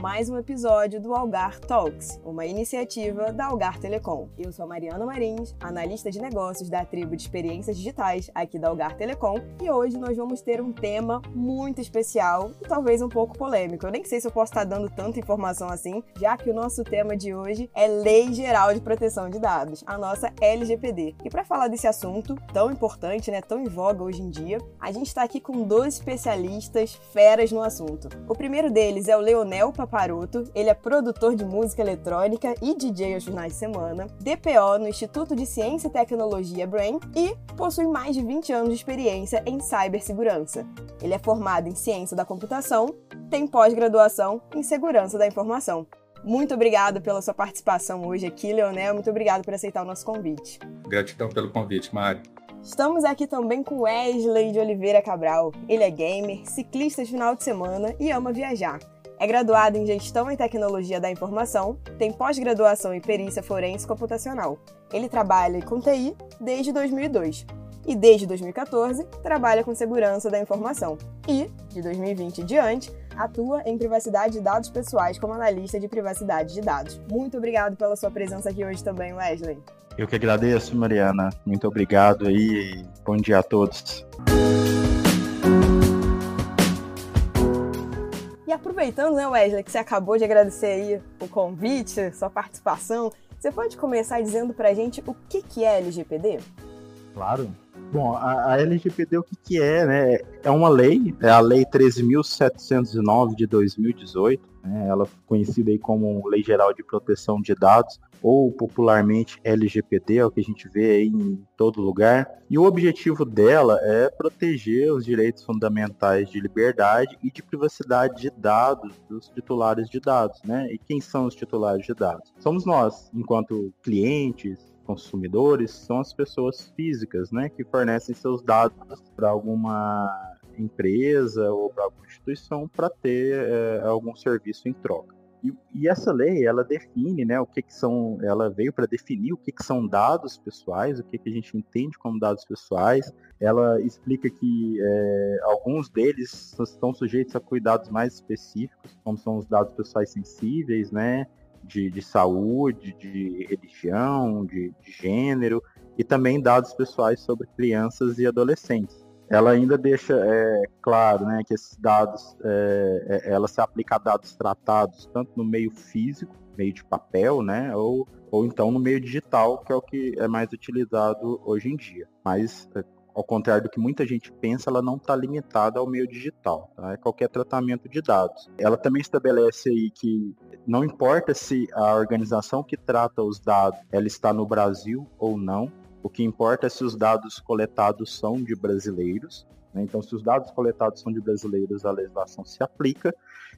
mais um episódio do Algar Talks, uma iniciativa da Algar Telecom. Eu sou Mariana Marins, analista de negócios da tribo de experiências digitais aqui da Algar Telecom, e hoje nós vamos ter um tema muito especial e talvez um pouco polêmico. Eu nem sei se eu posso estar dando tanta informação assim, já que o nosso tema de hoje é Lei Geral de Proteção de Dados, a nossa LGPD. E para falar desse assunto tão importante, né, tão em voga hoje em dia, a gente está aqui com dois especialistas feras no assunto. O primeiro deles é o Leonel Paparoto, ele é produtor de música eletrônica e DJ aos finais de semana, DPO no Instituto de Ciência e Tecnologia Brain e possui mais de 20 anos de experiência em cibersegurança. Ele é formado em ciência da computação, tem pós-graduação em segurança da informação. Muito obrigado pela sua participação hoje aqui, Leonel. Muito obrigado por aceitar o nosso convite. Gratidão pelo convite, Mário. Estamos aqui também com Wesley de Oliveira Cabral. Ele é gamer, ciclista de final de semana e ama viajar. É graduado em Gestão e Tecnologia da Informação, tem pós-graduação em Perícia Forense Computacional. Ele trabalha com TI desde 2002 e desde 2014 trabalha com segurança da informação e, de 2020 em diante, atua em privacidade de dados pessoais como analista de privacidade de dados. Muito obrigado pela sua presença aqui hoje também, Wesley. Eu que agradeço, Mariana. Muito obrigado aí. Bom dia a todos. E aproveitando, né, Wesley, que você acabou de agradecer aí o convite, sua participação, você pode começar dizendo pra gente o que, que é LGPD? Claro. Bom, a, a LGPD o que, que é, né? É uma lei, é a Lei 13.709 de 2018, né? ela é conhecida aí como Lei Geral de Proteção de Dados, ou popularmente LGPD, é o que a gente vê aí em todo lugar. E o objetivo dela é proteger os direitos fundamentais de liberdade e de privacidade de dados dos titulares de dados, né? E quem são os titulares de dados? Somos nós, enquanto clientes, consumidores são as pessoas físicas, né, que fornecem seus dados para alguma empresa ou para alguma instituição para ter é, algum serviço em troca. E, e, essa lei, ela define, né, o que, que são, ela veio para definir o que, que são dados pessoais, o que, que a gente entende como dados pessoais. Ela explica que é, alguns deles estão sujeitos a cuidados mais específicos, como são os dados pessoais sensíveis, né, de, de saúde, de religião, de, de gênero e também dados pessoais sobre crianças e adolescentes ela ainda deixa é, claro né, que esses dados, é, é, ela se aplica a dados tratados tanto no meio físico, meio de papel, né, ou, ou então no meio digital, que é o que é mais utilizado hoje em dia. Mas é, ao contrário do que muita gente pensa, ela não está limitada ao meio digital, tá? é qualquer tratamento de dados. Ela também estabelece aí que não importa se a organização que trata os dados ela está no Brasil ou não, o que importa é se os dados coletados são de brasileiros. Né? Então, se os dados coletados são de brasileiros, a legislação se aplica.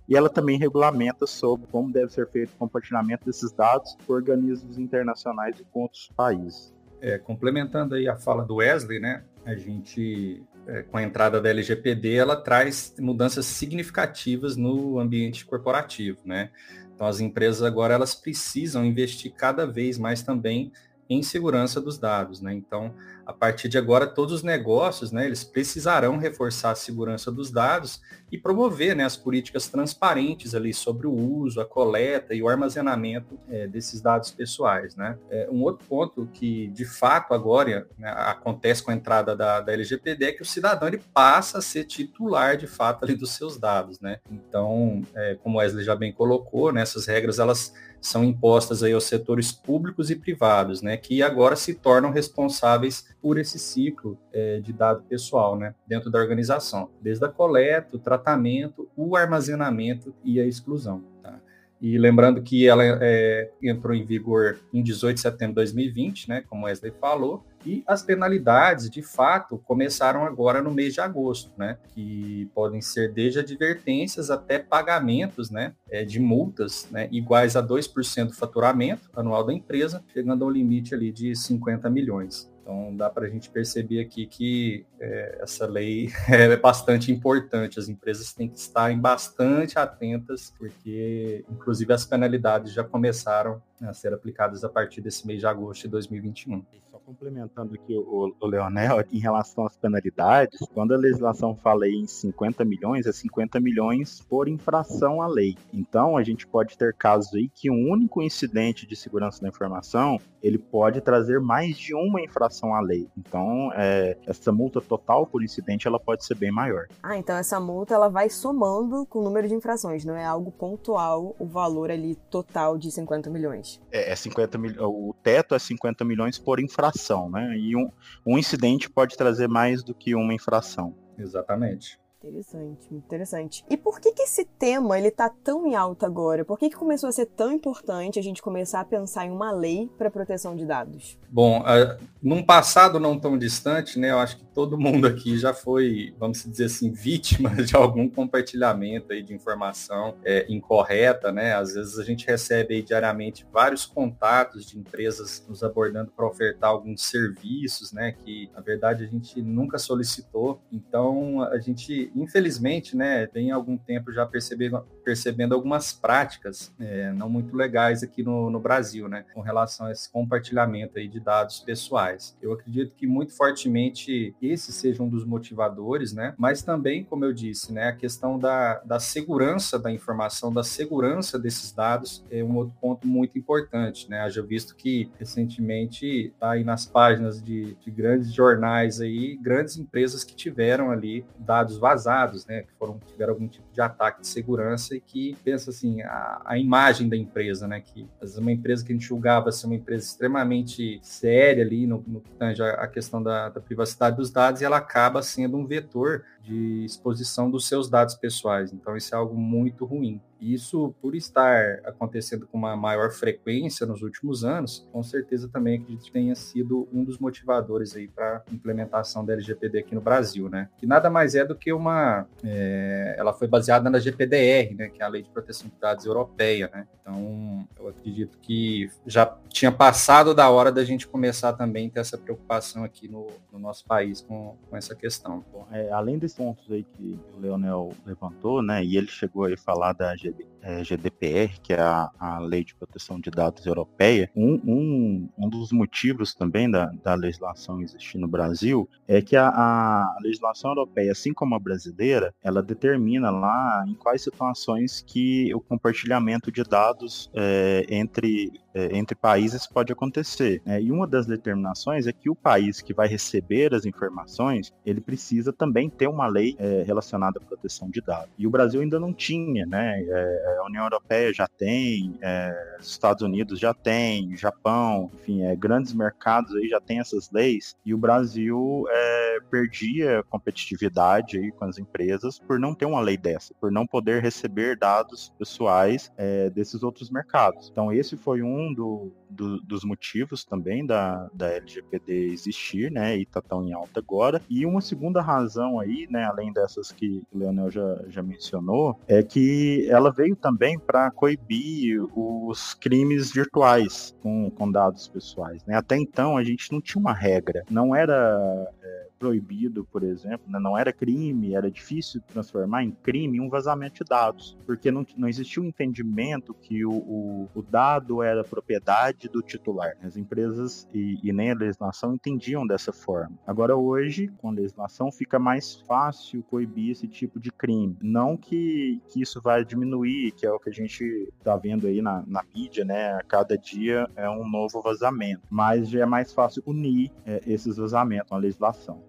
E ela também regulamenta sobre como deve ser feito o compartilhamento desses dados por organismos internacionais e com outros países. É, complementando aí a fala do Wesley, né? a gente, é, com a entrada da LGPD, ela traz mudanças significativas no ambiente corporativo, né? Então, as empresas agora elas precisam investir cada vez mais também em segurança dos dados, né? Então, a partir de agora, todos os negócios, né, eles precisarão reforçar a segurança dos dados e promover, né, as políticas transparentes ali sobre o uso, a coleta e o armazenamento é, desses dados pessoais, né? É, um outro ponto que, de fato, agora né, acontece com a entrada da, da LGPD é que o cidadão ele passa a ser titular, de fato, ali dos seus dados, né? Então, é, como Wesley já bem colocou, né, essas regras, elas são impostas aí aos setores públicos e privados, né, que agora se tornam responsáveis por esse ciclo é, de dado pessoal, né, dentro da organização, desde a coleta, o tratamento, o armazenamento e a exclusão. Tá? E lembrando que ela é, entrou em vigor em 18 de setembro de 2020, né, como Wesley falou, e as penalidades, de fato, começaram agora no mês de agosto, né? Que podem ser desde advertências até pagamentos, né? É, de multas, né? Iguais a 2% do faturamento anual da empresa, chegando ao limite ali de 50 milhões. Então dá para a gente perceber aqui que é, essa lei é bastante importante. As empresas têm que estarem bastante atentas, porque inclusive as penalidades já começaram a ser aplicadas a partir desse mês de agosto de 2021 complementando aqui o, o, Leonel, em relação às penalidades, quando a legislação fala em 50 milhões, é 50 milhões por infração à lei. Então, a gente pode ter casos aí que um único incidente de segurança da informação, ele pode trazer mais de uma infração à lei. Então, é, essa multa total por incidente, ela pode ser bem maior. Ah, então essa multa, ela vai somando com o número de infrações, não é algo pontual o valor ali total de 50 milhões. É, é 50 milhões, o teto é 50 milhões por infração, né? E um, um incidente pode trazer mais do que uma infração. Exatamente. Interessante, interessante. E por que que esse tema ele tá tão em alta agora? Por que que começou a ser tão importante a gente começar a pensar em uma lei para proteção de dados? Bom, uh, num passado não tão distante, né, eu acho que todo mundo aqui já foi, vamos dizer assim, vítima de algum compartilhamento aí de informação é, incorreta, né? Às vezes a gente recebe aí diariamente vários contatos de empresas nos abordando para ofertar alguns serviços, né, que na verdade a gente nunca solicitou. Então a gente infelizmente, né, tem algum tempo já percebendo, percebendo algumas práticas é, não muito legais aqui no, no Brasil, né, com relação a esse compartilhamento aí de dados pessoais. Eu acredito que muito fortemente esse seja um dos motivadores, né, mas também, como eu disse, né, a questão da, da segurança da informação, da segurança desses dados é um outro ponto muito importante, né, haja visto que recentemente está aí nas páginas de, de grandes jornais aí, grandes empresas que tiveram ali dados vazados né, que foram tiveram algum tipo de ataque de segurança e que pensa assim a, a imagem da empresa, né, que às vezes uma empresa que a gente julgava ser uma empresa extremamente séria ali no, no que tange a questão da, da privacidade dos dados e ela acaba sendo um vetor de exposição dos seus dados pessoais. Então isso é algo muito ruim. Isso, por estar acontecendo com uma maior frequência nos últimos anos, com certeza também acredito que tenha sido um dos motivadores aí para a implementação da LGPD aqui no Brasil, né? Que nada mais é do que uma, é, ela foi baseada na GPDR, né? Que é a Lei de Proteção de Dados Europeia, né? Então, eu acredito que já tinha passado da hora da gente começar também a ter essa preocupação aqui no, no nosso país com, com essa questão. Bom, é, além pontos aí que o Leonel levantou, né? E ele chegou a falar da é, GDPR, que é a, a, Lei de Proteção de Dados Europeia, um, um, um dos motivos também da, da legislação existir no Brasil é que a, a, legislação europeia, assim como a brasileira, ela determina lá em quais situações que o compartilhamento de dados é, entre é, entre países pode acontecer. Né? E uma das determinações é que o país que vai receber as informações, ele precisa também ter uma lei é, relacionada à proteção de dados. E o Brasil ainda não tinha, né? É, a União Europeia já tem, é, os Estados Unidos já tem, Japão, enfim, é, grandes mercados aí já tem essas leis. E o Brasil é, perdia competitividade aí com as empresas por não ter uma lei dessa, por não poder receber dados pessoais desses outros mercados. Então esse foi um um do, do, dos motivos também da, da LGPD existir, né, e tá tão em alta agora. E uma segunda razão aí, né, além dessas que o Leonel já, já mencionou, é que ela veio também para coibir os crimes virtuais com, com dados pessoais, né. Até então a gente não tinha uma regra, não era é, proibido, por exemplo, né? não era crime, era difícil transformar em crime um vazamento de dados, porque não, não existia o um entendimento que o, o, o, dado era propriedade do titular. As empresas e, e, nem a legislação entendiam dessa forma. Agora, hoje, com a legislação, fica mais fácil coibir esse tipo de crime. Não que, que isso vai diminuir, que é o que a gente está vendo aí na, na mídia, né? A cada dia é um novo vazamento, mas já é mais fácil unir é, esses vazamentos, a legislação.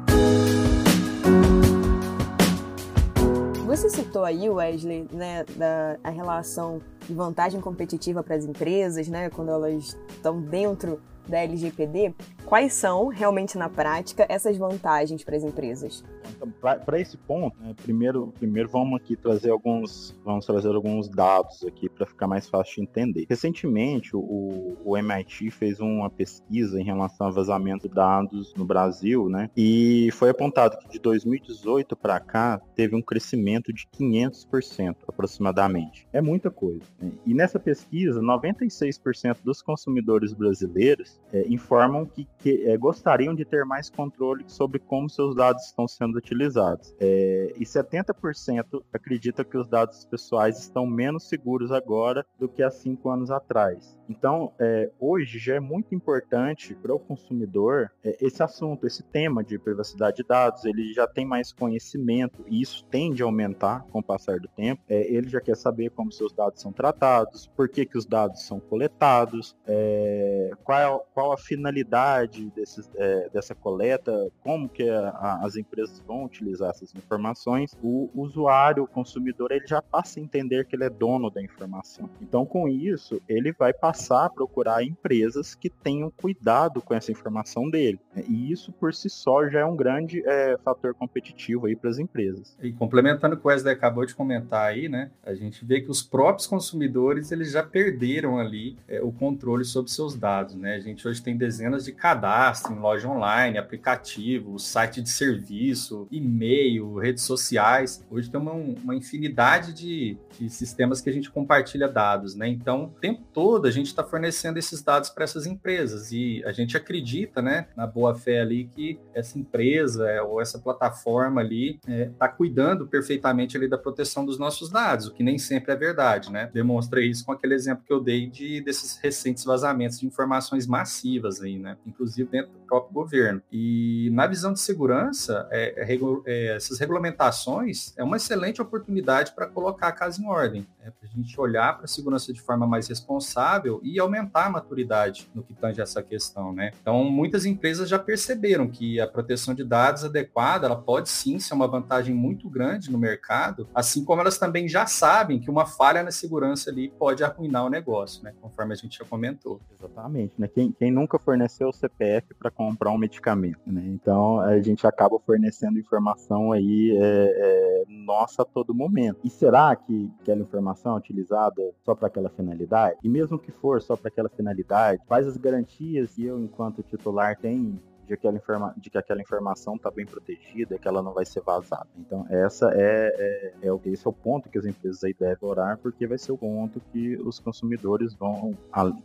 Você citou aí, Wesley, né, da, a relação de vantagem competitiva para as empresas, né, quando elas estão dentro da LGPD, quais são realmente na prática essas vantagens para as empresas? Então, para esse ponto, né, primeiro, primeiro vamos aqui trazer alguns, vamos trazer alguns dados aqui para ficar mais fácil de entender. Recentemente, o, o MIT fez uma pesquisa em relação ao vazamento de dados no Brasil, né? E foi apontado que de 2018 para cá teve um crescimento de 500% aproximadamente. É muita coisa. Né? E nessa pesquisa, 96% dos consumidores brasileiros é, informam que, que é, gostariam de ter mais controle sobre como seus dados estão sendo utilizados. É, e 70% acredita que os dados pessoais estão menos seguros agora agora do que há cinco anos atrás. Então, é, hoje já é muito importante para o consumidor é, esse assunto, esse tema de privacidade de dados. Ele já tem mais conhecimento e isso tende a aumentar com o passar do tempo. É, ele já quer saber como seus dados são tratados, por que, que os dados são coletados, é, qual, qual a finalidade desses, é, dessa coleta, como que a, a, as empresas vão utilizar essas informações. O usuário, o consumidor, ele já passa a entender que ele é dono da informação. Então, com isso, ele vai passar passar a procurar empresas que tenham cuidado com essa informação dele. E isso por si só já é um grande é, fator competitivo aí para as empresas. E complementando o que o Wesley acabou de comentar aí, né, a gente vê que os próprios consumidores eles já perderam ali é, o controle sobre seus dados, né? A gente hoje tem dezenas de cadastros em loja online, aplicativo, site de serviço, e-mail, redes sociais. Hoje tem uma, uma infinidade de, de sistemas que a gente compartilha dados, né? Então, o tempo todo a gente está fornecendo esses dados para essas empresas e a gente acredita, né, na boa fé ali que essa empresa é, ou essa plataforma ali está é, tá cuidando perfeitamente ali da proteção dos nossos dados, o que nem sempre é verdade, né? Demonstra isso com aquele exemplo que eu dei de desses recentes vazamentos de informações massivas aí, né? Inclusive dentro do próprio governo. E na visão de segurança, é, é, é essas regulamentações é uma excelente oportunidade para colocar a casa em ordem, né? para a gente olhar para a segurança de forma mais responsável e aumentar a maturidade no que tange essa questão, né? Então, muitas empresas já perceberam que a proteção de dados adequada, ela pode sim ser uma vantagem muito grande no mercado, assim como elas também já sabem que uma falha na segurança ali pode arruinar o negócio, né? Conforme a gente já comentou. Exatamente, né? Quem, quem nunca forneceu o CPF para comprar um medicamento, né? Então, a gente acaba fornecendo informação aí é, é, nossa a todo momento. E será que aquela informação é utilizada só para aquela finalidade? E mesmo que for só para aquela finalidade, quais as garantias que eu, enquanto titular, tenho de, aquela informa de que aquela informação está bem protegida, que ela não vai ser vazada. Então, essa é, é, é, esse é o ponto que as empresas aí devem orar, porque vai ser o ponto que os consumidores vão.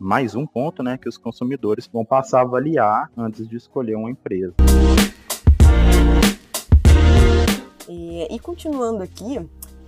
Mais um ponto, né? Que os consumidores vão passar a avaliar antes de escolher uma empresa. E, e continuando aqui,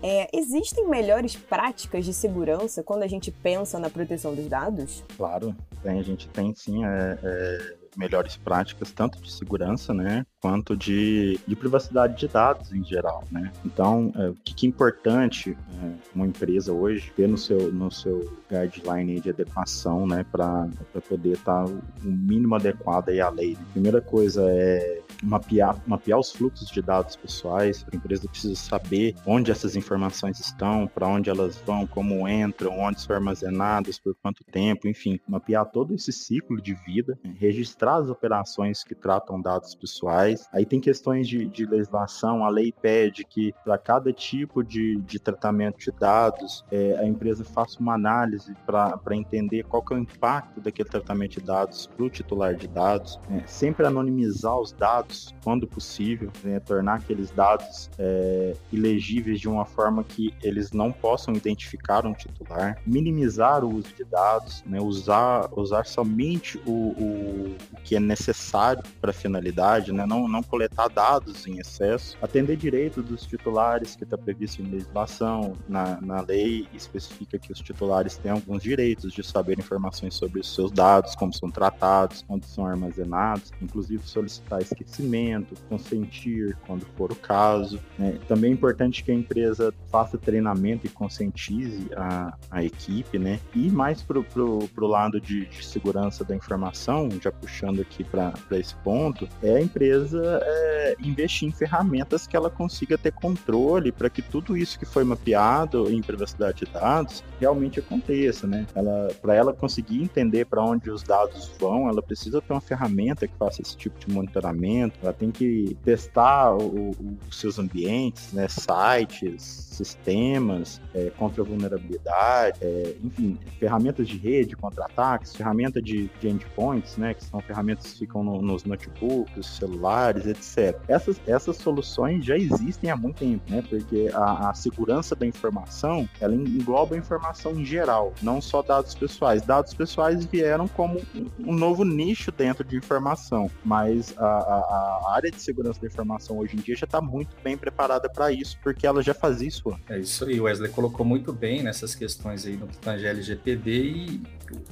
é, existem melhores práticas de segurança quando a gente pensa na proteção dos dados? Claro, tem, a gente tem sim é, é, melhores práticas, tanto de segurança, né, quanto de, de privacidade de dados em geral, né. Então, é, o que, é importante é, uma empresa hoje ter no seu, no seu guideline de adequação, né, para poder estar tá o mínimo adequado à lei. Né? Primeira coisa é mapear, mapear os fluxos de dados pessoais. A empresa precisa saber onde essas informações estão, para onde elas vão, como entram, onde são armazenadas, por quanto tempo, enfim, mapear todo esse ciclo de vida, né? registrar as operações que tratam dados pessoais. Aí tem questões de, de legislação, a lei pede que para cada tipo de, de tratamento de dados, é, a empresa faça uma análise para entender qual que é o impacto daquele tratamento de dados para o titular de dados, né? sempre anonimizar os dados dados quando possível, né, tornar aqueles dados é, ilegíveis de uma forma que eles não possam identificar um titular, minimizar o uso de dados, né, usar, usar somente o, o, o que é necessário para a finalidade, né, não, não coletar dados em excesso, atender direito dos titulares que está previsto em legislação, na, na lei especifica que os titulares têm alguns direitos de saber informações sobre os seus dados, como são tratados, onde são armazenados, inclusive solicitar esquecimento conhecimento, consentir quando for o caso. Né? Também é importante que a empresa faça treinamento e conscientize a, a equipe, né? E mais para o lado de, de, segurança da informação, já puxando aqui para esse ponto, é a empresa é, investir em ferramentas que ela consiga ter controle para que tudo isso que foi mapeado em privacidade de dados realmente aconteça, né? Ela, para ela conseguir entender para onde os dados vão, ela precisa ter uma ferramenta que faça esse tipo de monitoramento ela tem que testar os seus ambientes, né, sites, sistemas é, contra vulnerabilidade, é, enfim, ferramentas de rede contra ataques, ferramenta de, de endpoints, né, que são ferramentas que ficam no, nos notebooks, celulares, etc. Essas, essas soluções já existem há muito tempo, né, porque a, a segurança da informação, ela engloba a informação em geral, não só dados pessoais. Dados pessoais vieram como um, um novo nicho dentro de informação, mas a, a a área de segurança da informação hoje em dia já está muito bem preparada para isso, porque ela já faz isso. É isso aí, Wesley colocou muito bem nessas questões aí no que tange LGPD e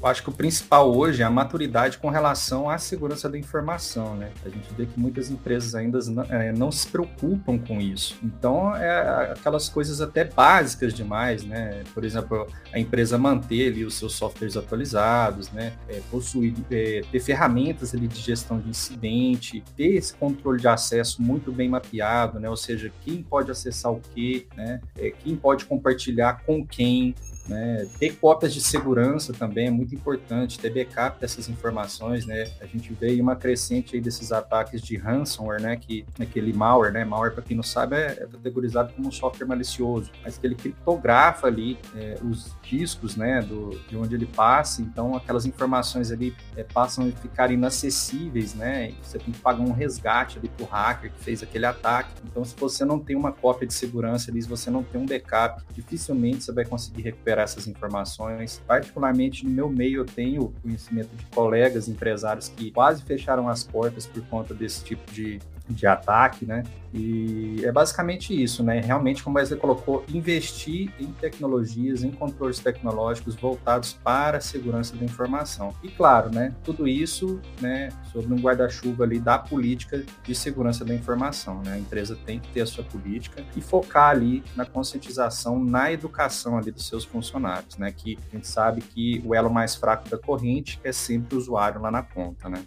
acho que o principal hoje é a maturidade com relação à segurança da informação, né? A gente vê que muitas empresas ainda não, é, não se preocupam com isso. Então, é aquelas coisas até básicas demais, né? Por exemplo, a empresa manter ali os seus softwares atualizados, né? É, possuir, é, ter ferramentas ali de gestão de incidente, ter esse controle de acesso muito bem mapeado, né? Ou seja, quem pode acessar o que, né? É, quem pode compartilhar com quem, né? Ter cópias de segurança também é muito importante, ter backup dessas informações, né? A gente vê uma crescente aí desses ataques de ransomware, né? Que aquele malware, né? Malware, para quem não sabe, é, é, categorizado como um software malicioso, mas que ele criptografa ali é, os discos, né? Do, de onde ele passa, então aquelas informações ali é, passam a ficar inacessíveis, né? E você tem que pagar um resgate ali pro hacker que fez aquele ataque. Então, se você não tem uma cópia de segurança ali, se você não tem um backup, dificilmente você vai conseguir recuperar recuperar essas informações. Particularmente no meu meio, eu tenho conhecimento de colegas empresários que quase fecharam as portas por conta desse tipo de, de ataque, né? E é basicamente isso, né? Realmente, como Wesley colocou, investir em tecnologias, em controles tecnológicos voltados para a segurança da informação. E claro, né? Tudo isso, né? Sobre um guarda-chuva ali da política de segurança da informação, né? A empresa tem que ter a sua política e focar ali na conscientização, na educação ali dos seus funcionários, né? Que a gente sabe que o elo mais fraco da corrente é sempre o usuário lá na ponta, né?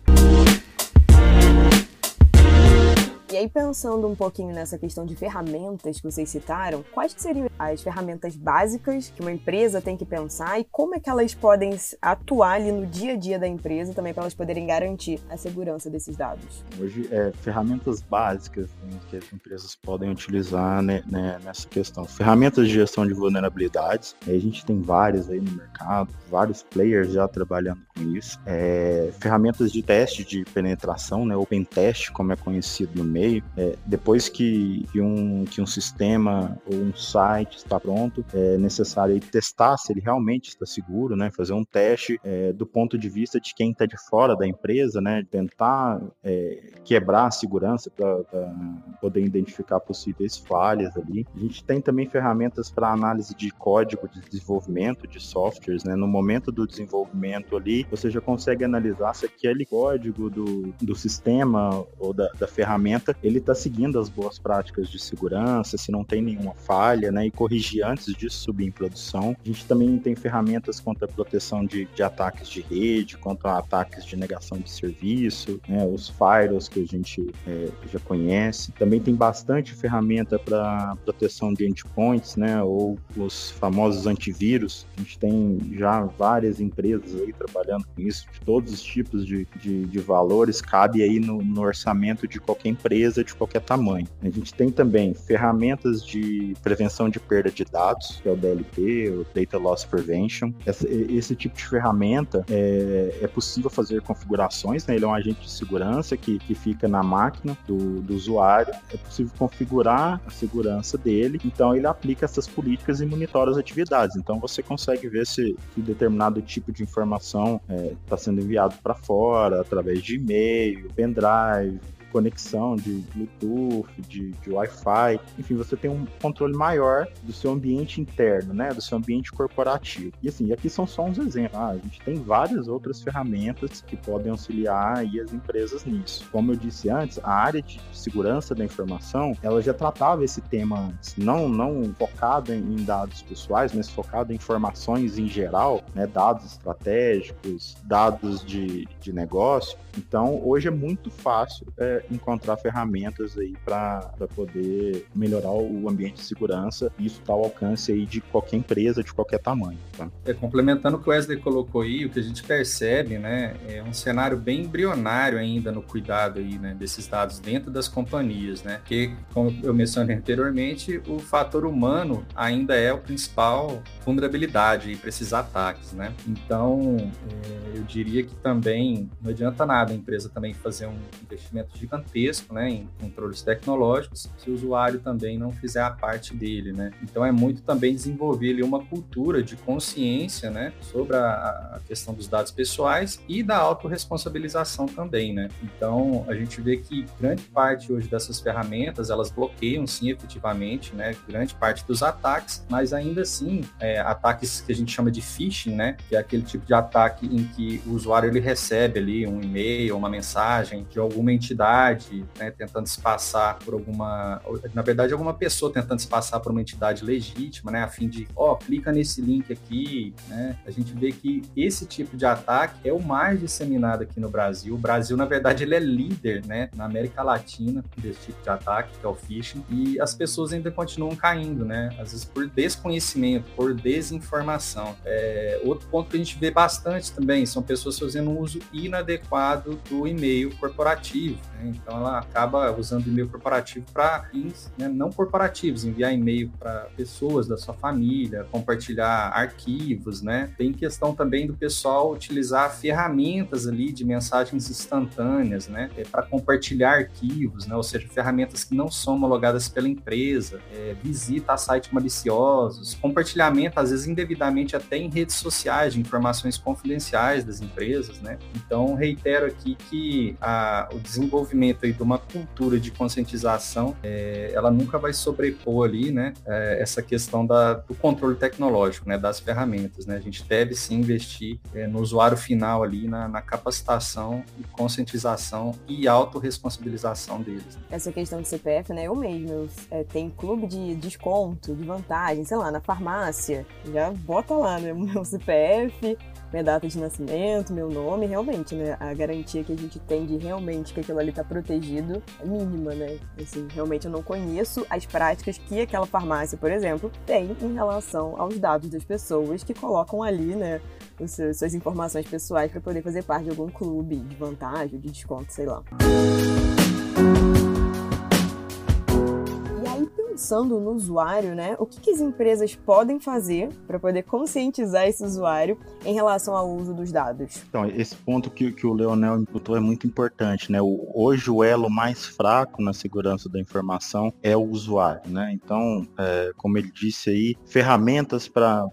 E aí, pensando um pouquinho nessa questão de ferramentas que vocês citaram, quais seriam as ferramentas básicas que uma empresa tem que pensar e como é que elas podem atuar ali no dia a dia da empresa também para elas poderem garantir a segurança desses dados? Hoje, é, ferramentas básicas né, que as empresas podem utilizar né, né, nessa questão. Ferramentas de gestão de vulnerabilidades, a gente tem várias aí no mercado, vários players já trabalhando com isso. É, ferramentas de teste de penetração, né, Open Test, como é conhecido no meio É, depois que, que, um, que um sistema ou um site está pronto, é necessário testar se ele realmente está seguro, né? Fazer um teste é, do ponto de vista de quem está de fora da empresa, né? Tentar é, quebrar a segurança para poder identificar possíveis falhas ali. A gente tem também ferramentas para análise de código de desenvolvimento de softwares, né? No momento do desenvolvimento ali, você já consegue analisar se aquele código do, do sistema ou da, da ferramenta ele está seguindo as boas práticas de segurança, se não tem nenhuma falha, né, e corrigir antes disso subir em produção. A gente também tem ferramentas contra a proteção de, de ataques de rede, contra ataques de negação de serviço, né, os firewalls que a gente é, já conhece. Também tem bastante ferramenta para proteção de endpoints, né, ou os famosos antivírus. A gente tem já várias empresas aí trabalhando com isso, de todos os tipos de, de, de valores, cabe aí no, no orçamento de qualquer empresa empresa de qualquer tamanho. A gente tem também ferramentas de prevenção de perda de dados, que é o DLP, o Data Loss Prevention. Esse, tipo de ferramenta é, é, possível fazer configurações, né? ele é um agente de segurança que, que fica na máquina do, do usuário. É possível configurar a segurança dele, então ele aplica essas políticas e monitora as atividades. Então você consegue ver se, se determinado tipo de informação está é, tá sendo enviado para fora através de e-mail, pendrive, conexão de Bluetooth, de, de Wi-Fi, enfim, você tem um controle maior do seu ambiente interno, né, do seu ambiente corporativo. E assim, aqui são só uns exemplos. Ah, a gente tem várias outras ferramentas que podem auxiliar aí as empresas nisso. Como eu disse antes, a área de segurança da informação, ela já tratava esse tema antes, não não focado em dados pessoais, mas focado em informações em geral, né, dados estratégicos, dados de, de negócio. Então, hoje é muito fácil é, encontrar ferramentas aí para poder melhorar o ambiente de segurança. E isso está ao alcance aí de qualquer empresa, de qualquer tamanho. Tá? É, complementando o que o Wesley colocou aí, o que a gente percebe, né, é um cenário bem embrionário ainda no cuidado aí, né, desses dados dentro das companhias, né? Que, como eu mencionei anteriormente, o fator humano ainda é o principal vulnerabilidade para esses ataques, né? Então, é, eu diria que também não adianta nada a empresa também fazer um investimento de gigantesco, né, em controles tecnológicos, se o usuário também não fizer a parte dele, né. Então é muito também desenvolver ali uma cultura de consciência, né, sobre a, a questão dos dados pessoais e da autorresponsabilização também, né. Então a gente vê que grande parte hoje dessas ferramentas elas bloqueiam sim efetivamente, né, grande parte dos ataques, mas ainda assim é, ataques que a gente chama de phishing, né, que é aquele tipo de ataque em que o usuário ele recebe ali um e-mail, uma mensagem de alguma entidade, né, tentando se passar por alguma, na verdade, alguma pessoa tentando se passar por uma entidade legítima, né, a fim de, ó, oh, clica nesse link aqui, né, a gente vê que esse tipo de ataque é o mais disseminado aqui no Brasil. O Brasil, na verdade, ele é líder, né, na América Latina desse tipo de ataque, que é o phishing, e as pessoas ainda continuam caindo, né, às vezes por desconhecimento, por desinformação. É, outro ponto que a gente vê bastante também são pessoas fazendo um uso inadequado do e-mail corporativo. Né? Então ela acaba usando o e-mail corporativo para fins né, não corporativos, enviar e-mail para pessoas da sua família, compartilhar arquivos, né? Tem questão também do pessoal utilizar ferramentas ali de mensagens instantâneas, né? É, para compartilhar arquivos, né? Ou seja, ferramentas que não são homologadas pela empresa, é, visita a sites maliciosos, compartilhamento, às vezes indevidamente até em redes sociais, de informações confidenciais das empresas, né? Então, reitero aqui que a, o desenvolvimento aí de uma cultura de conscientização, é, ela nunca vai sobrepor ali, né? É, essa questão da, do controle tecnológico, né? Das ferramentas, né? A gente deve sim investir é, no usuário final ali, na, na capacitação e conscientização e autorresponsabilização deles. Essa questão de CPF, né? Eu mesmo, eu, é, tem clube de desconto, de vantagem, sei lá, na farmácia, já bota lá, né? Meu CPF, minha data de nascimento, meu nome, realmente, né? A garantia que a gente tem de realmente que aquilo ali tá protegido é mínima, né? Assim, realmente eu não conheço as práticas que aquela farmácia, por exemplo, tem em relação aos dados das pessoas que colocam ali, né? Suas informações pessoais para poder fazer parte de algum clube de vantagem, de desconto, sei lá. Pensando no usuário, né? O que, que as empresas podem fazer para poder conscientizar esse usuário em relação ao uso dos dados? Então, esse ponto que, que o Leonel imputou é muito importante, né? O, hoje o elo mais fraco na segurança da informação é o usuário, né? Então, é, como ele disse aí, ferramentas para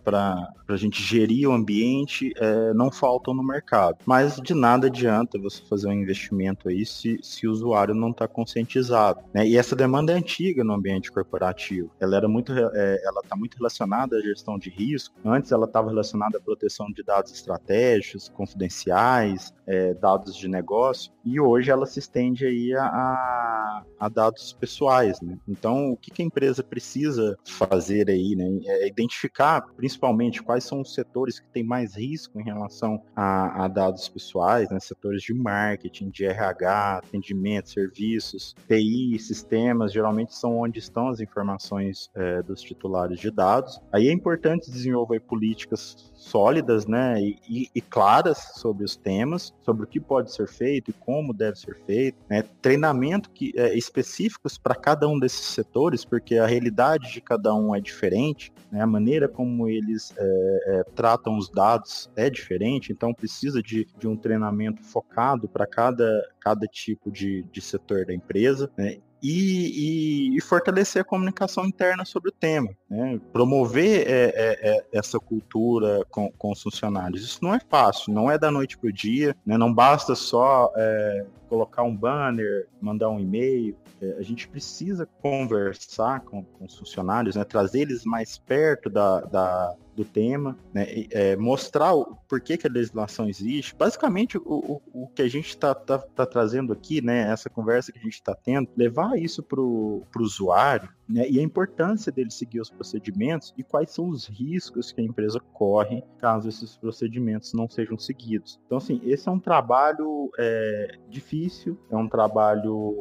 a gente gerir o ambiente é, não faltam no mercado. Mas de nada adianta você fazer um investimento aí se, se o usuário não está conscientizado. Né? E essa demanda é antiga no ambiente corporativo corporativo. Ela era muito, é, ela está muito relacionada à gestão de risco. Antes ela estava relacionada à proteção de dados estratégicos, confidenciais, é, dados de negócio. E hoje ela se estende aí a, a, a dados pessoais, né? Então, o que, que, a empresa precisa fazer aí, né? É identificar, principalmente, quais são os setores que têm mais risco em relação a, a dados pessoais, né? Setores de marketing, de RH, atendimento, serviços, TI, sistemas, geralmente são onde estão as informações é, dos titulares de dados. Aí é importante desenvolver políticas sólidas, né, e, e, claras sobre os temas, sobre o que pode ser feito e como deve ser feito, né, treinamento que é, específicos para cada um desses setores, porque a realidade de cada um é diferente, né, a maneira como eles é, é, tratam os dados é diferente, então precisa de, de um treinamento focado para cada, cada tipo de, de setor da empresa, né, e, e, e, fortalecer a comunicação interna sobre o tema, né? promover é, é, é, essa cultura com, com, os funcionários. Isso não é fácil, não é da noite para o dia, né? não basta só é, colocar um banner, mandar um e-mail. É, a gente precisa conversar com, com os funcionários, né? trazer eles mais perto da, da do tema, né? É, mostrar o porquê que a legislação existe. Basicamente, o, o, o que a gente está tá, tá trazendo aqui, né? Essa conversa que a gente está tendo, levar isso para o usuário, né? E a importância dele seguir os procedimentos e quais são os riscos que a empresa corre caso esses procedimentos não sejam seguidos. Então, assim, esse é um trabalho é, difícil, é um trabalho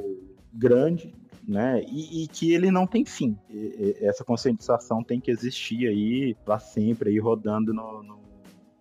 grande, né? E, e, que ele não tem fim. E, essa conscientização tem que existir aí para sempre, aí rodando no, no,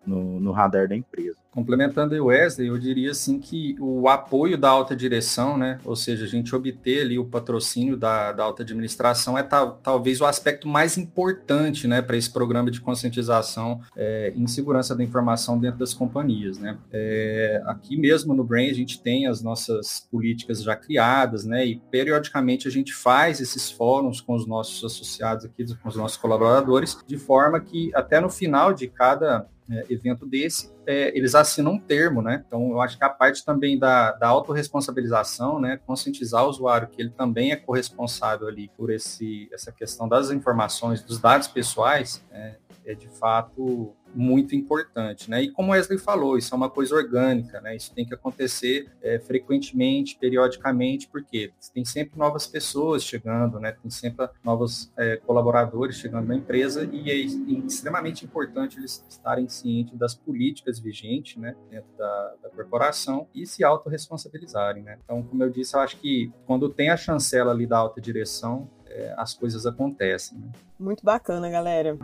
no, no radar da empresa. Complementando o Wesley, eu diria assim que o apoio da alta direção, né, ou seja, a gente obter ali o patrocínio da, da alta administração é tal, talvez o aspecto mais importante, né, para esse programa de conscientização é, em segurança da informação dentro das companhias, né. É, aqui mesmo no Brain a gente tem as nossas políticas já criadas, né, e periodicamente a gente faz esses fóruns com os nossos associados aqui, com os nossos colaboradores, de forma que até no final de cada é, evento desse, é, eles assinam um termo, né? Então, eu acho que a parte também da, da autorresponsabilização, né? Conscientizar o usuário que ele também é corresponsável ali por esse, essa questão das informações, dos dados pessoais, é, é de fato muito importante, né? E como Wesley falou, isso é uma coisa orgânica, né? Isso tem que acontecer é, frequentemente, periodicamente, porque tem sempre novas pessoas chegando, né? Tem sempre novos é, colaboradores chegando na empresa e é extremamente importante eles estarem cientes das políticas vigentes, né? Dentro da, da corporação e se autorresponsabilizarem, né? Então, como eu disse, eu acho que quando tem a chancela ali da alta direção, é, as coisas acontecem. Né? Muito bacana, galera.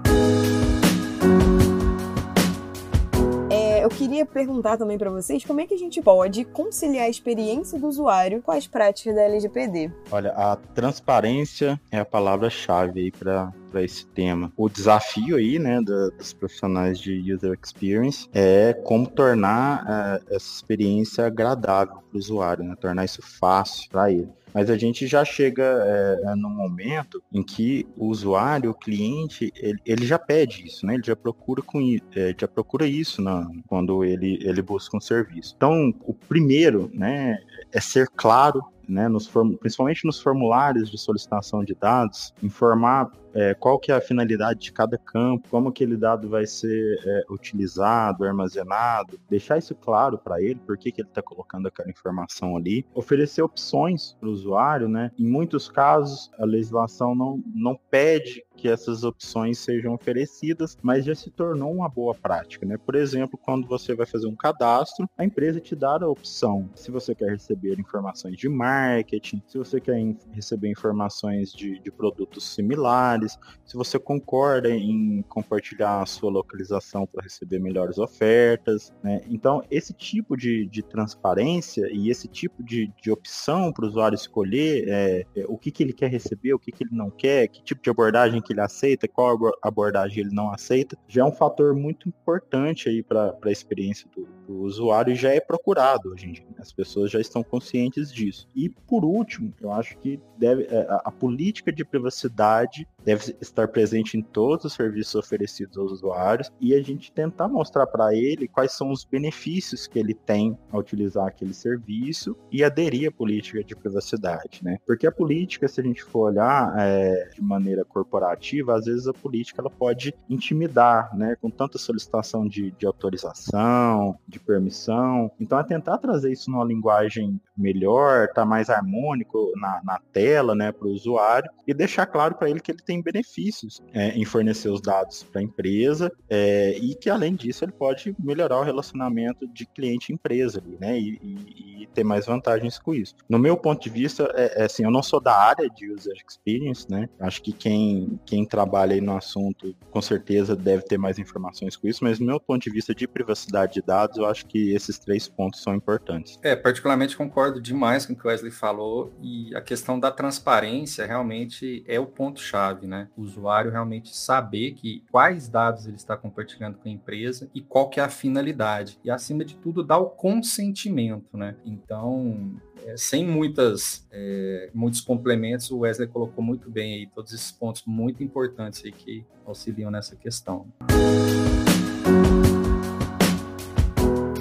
Eu queria perguntar também para vocês como é que a gente pode conciliar a experiência do usuário com as práticas da LGPD. Olha, a transparência é a palavra-chave aí para para esse tema. O desafio aí, né, dos profissionais de user experience é como tornar uh, essa experiência agradável para o usuário, né, tornar isso fácil para ele. Mas a gente já chega é, num momento em que o usuário, o cliente, ele, ele já pede isso, né? Ele já procura com é, já procura isso na, quando ele, ele busca um serviço. Então, o primeiro, né, é ser claro né, nos, principalmente nos formulários de solicitação de dados, informar é, qual que é a finalidade de cada campo, como aquele dado vai ser é, utilizado, armazenado, deixar isso claro para ele, por que, que ele está colocando aquela informação ali, oferecer opções para o usuário, né? Em muitos casos, a legislação não, não pede que essas opções sejam oferecidas, mas já se tornou uma boa prática, né? Por exemplo, quando você vai fazer um cadastro, a empresa te dá a opção se você quer receber informações de marketing, se você quer receber informações de, de produtos similares, se você concorda em compartilhar a sua localização para receber melhores ofertas. Né? Então, esse tipo de, de transparência e esse tipo de, de opção para o usuário escolher é, é, o que, que ele quer receber, o que, que ele não quer, que tipo de abordagem que ele aceita, qual abordagem ele não aceita, já é um fator muito importante aí para a experiência do, do usuário e já é procurado hoje em dia. As pessoas já estão conscientes disso. E por último, eu acho que deve, é, a, a política de privacidade deve estar presente em todos os serviços oferecidos aos usuários e a gente tentar mostrar para ele quais são os benefícios que ele tem ao utilizar aquele serviço e aderir à política de privacidade, né? Porque a política, se a gente for olhar é, de maneira corporativa, às vezes a política ela pode intimidar, né? Com tanta solicitação de, de autorização, de permissão. Então, é tentar trazer isso numa linguagem melhor, tá mais harmônico na, na tela, né, para o usuário e deixar claro para ele que ele tem benefícios é, em fornecer os dados para a empresa é, e que além disso ele pode melhorar o relacionamento de cliente-empresa, né, e, e, e, ter mais vantagens com isso. No meu ponto de vista, é, é, assim, eu não sou da área de user experience, né, acho que quem quem trabalha aí no assunto com certeza deve ter mais informações com isso, mas no meu ponto de vista de privacidade de dados, eu acho que esses três pontos são importantes. É, particularmente concordo demais com o que o Wesley falou e a questão da transparência realmente é o ponto-chave, né? O usuário realmente saber que quais dados ele está compartilhando com a empresa e qual que é a finalidade. E acima de tudo, dar o consentimento, né? Então, é, sem muitas, é, muitos complementos, o Wesley colocou muito bem aí todos esses pontos muito importantes aí que auxiliam nessa questão.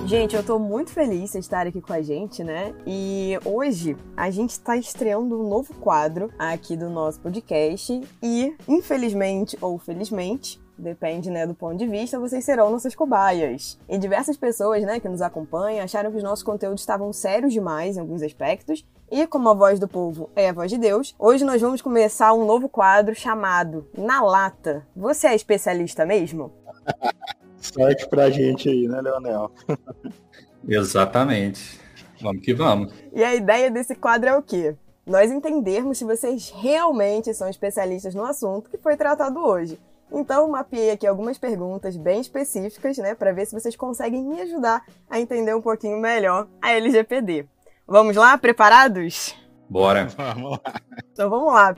Gente, eu tô muito feliz de estar aqui com a gente, né? E hoje a gente está estreando um novo quadro aqui do nosso podcast e, infelizmente ou felizmente, depende né, do ponto de vista, vocês serão nossas cobaias. E diversas pessoas né, que nos acompanham acharam que os nossos conteúdos estavam sérios demais em alguns aspectos. E como a voz do povo é a voz de Deus, hoje nós vamos começar um novo quadro chamado Na Lata. Você é especialista mesmo? Sorte pra gente aí, né, Leonel? Exatamente. Vamos que vamos. E a ideia desse quadro é o quê? Nós entendermos se vocês realmente são especialistas no assunto que foi tratado hoje. Então, mapeei aqui algumas perguntas bem específicas, né, para ver se vocês conseguem me ajudar a entender um pouquinho melhor a LGPD. Vamos lá, preparados? Bora. Vamos lá. Então vamos lá.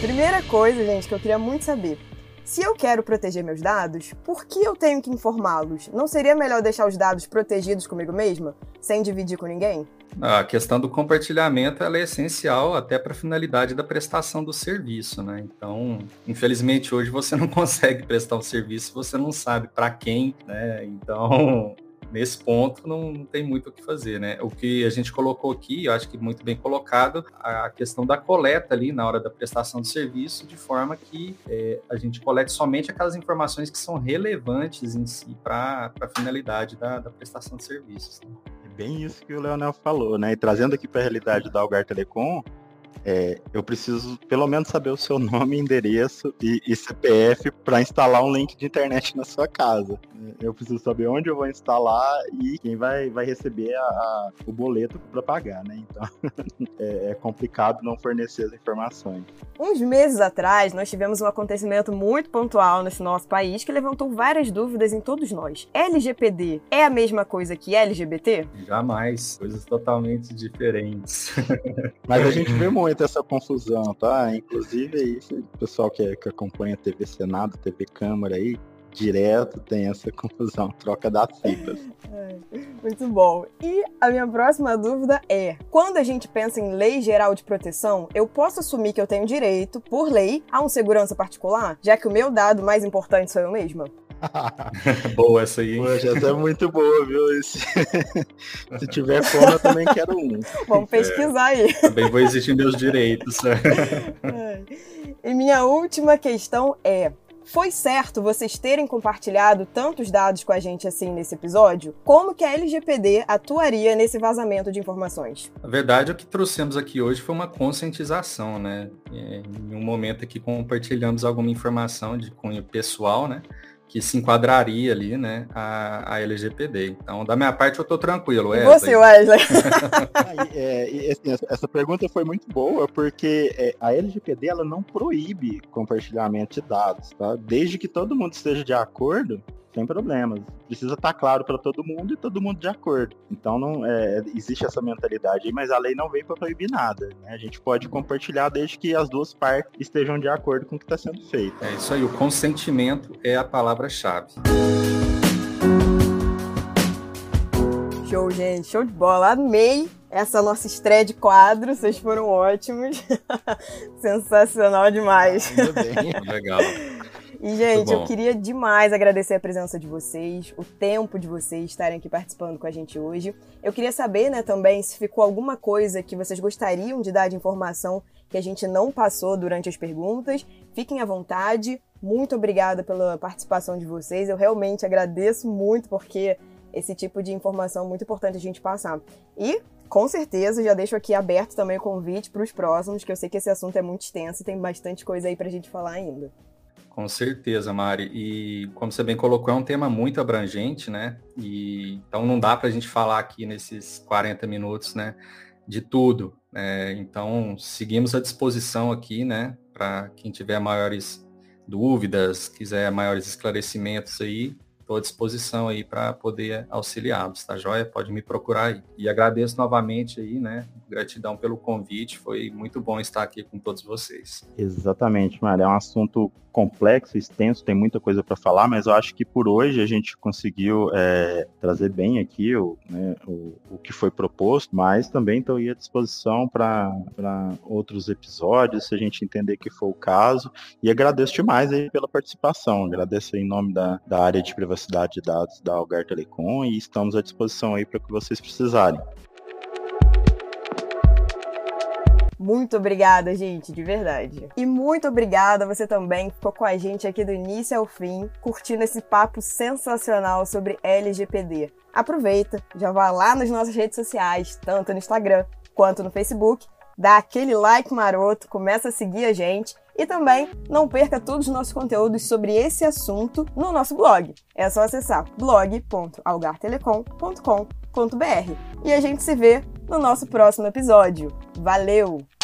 Primeira coisa, gente, que eu queria muito saber. Se eu quero proteger meus dados, por que eu tenho que informá-los? Não seria melhor deixar os dados protegidos comigo mesma, sem dividir com ninguém? A questão do compartilhamento é essencial até para a finalidade da prestação do serviço, né? Então, infelizmente hoje você não consegue prestar um serviço se você não sabe para quem, né? Então, nesse ponto não, tem muito o que fazer, né? O que a gente colocou aqui, eu acho que muito bem colocado, a questão da coleta ali na hora da prestação de serviço, de forma que é, a gente colete somente aquelas informações que são relevantes em si para a finalidade da, da, prestação de serviços. Né? É bem isso que o Leonel falou, né? E trazendo aqui para a realidade da Algar Telecom, é, eu preciso pelo menos saber o seu nome, endereço e, e CPF para instalar um link de internet na sua casa. Eu preciso saber onde eu vou instalar e quem vai, vai receber a, a, o boleto para pagar, né? Então é, é, complicado não fornecer as informações. Uns meses atrás, nós tivemos um acontecimento muito pontual nesse nosso país que levantou várias dúvidas em todos nós. LGPD é a mesma coisa que LGBT? Jamais, coisas totalmente diferentes. Mas a gente vê muito muito essa confusão, tá? Inclusive aí, o pessoal que, que acompanha TV Senado, TV Câmara aí, direto tem essa confusão, troca das cifras. É, muito bom. E a minha próxima dúvida é: quando a gente pensa em lei geral de proteção, eu posso assumir que eu tenho direito, por lei, a um segurança particular, já que o meu dado mais importante sou eu mesma? boa essa aí. Poxa, essa é muito boa, viu? Esse... Se tiver como, eu também quero um. Vamos pesquisar é, aí. Também vou exigir meus direitos. É. E minha última questão é: foi certo vocês terem compartilhado tantos dados com a gente assim nesse episódio? Como que a LGPD atuaria nesse vazamento de informações? A verdade, o que trouxemos aqui hoje foi uma conscientização, né? Em um momento aqui compartilhamos alguma informação de cunho pessoal, né? Que se enquadraria ali, né, a, a LGPD. Então, da minha parte, eu estou tranquilo. Wesley. Você, Wesley. é, assim, essa pergunta foi muito boa, porque é, a LGPD ela não proíbe compartilhamento de dados, tá? Desde que todo mundo esteja de acordo, sem problemas. Precisa estar tá claro para todo mundo e todo mundo de acordo. Então não é, existe essa mentalidade aí, mas a lei não veio para proibir nada. Né? A gente pode compartilhar desde que as duas partes estejam de acordo com o que está sendo feito. É isso aí, o consentimento é a palavra-chave. Show, gente, show de bola. Amei essa nossa estreia de quadro, vocês foram ótimos. Sensacional demais. Legal. E, gente, eu queria demais agradecer a presença de vocês, o tempo de vocês estarem aqui participando com a gente hoje. Eu queria saber, né, também, se ficou alguma coisa que vocês gostariam de dar de informação que a gente não passou durante as perguntas. Fiquem à vontade. Muito obrigada pela participação de vocês. Eu realmente agradeço muito, porque esse tipo de informação é muito importante a gente passar. E com certeza, já deixo aqui aberto também o convite para os próximos, que eu sei que esse assunto é muito extenso e tem bastante coisa aí para a gente falar ainda. Com certeza, Mari. E como você bem colocou, é um tema muito abrangente, né? E então não dá para a gente falar aqui nesses 40 minutos, né? De tudo. Né? Então seguimos à disposição aqui, né? Para quem tiver maiores dúvidas, quiser maiores esclarecimentos aí, estou à disposição aí para poder auxiliá-los, tá joia? Pode me procurar aí. E agradeço novamente aí, né? Gratidão pelo convite, foi muito bom estar aqui com todos vocês. Exatamente, Mário. É um assunto complexo, extenso, tem muita coisa para falar, mas eu acho que por hoje a gente conseguiu é, trazer bem aqui o, né, o, o, que foi proposto, mas também estou à disposição para outros episódios, se a gente entender que foi o caso. E agradeço demais aí pela participação. Agradeço em nome da, da área de privacidade de dados da Algar Telecom e estamos à disposição aí para o que vocês precisarem. Muito obrigada, gente, de verdade. E muito obrigada você também que ficou com a gente aqui do início ao fim, curtindo esse papo sensacional sobre LGPD. Aproveita, já vá lá nas nossas redes sociais, tanto no Instagram quanto no Facebook, dá aquele like maroto, começa a seguir a gente e também não perca todos os nossos conteúdos sobre esse assunto no nosso blog. É só acessar blog.algartelecom.com.br. E a gente se vê no nosso próximo episódio. Valeu!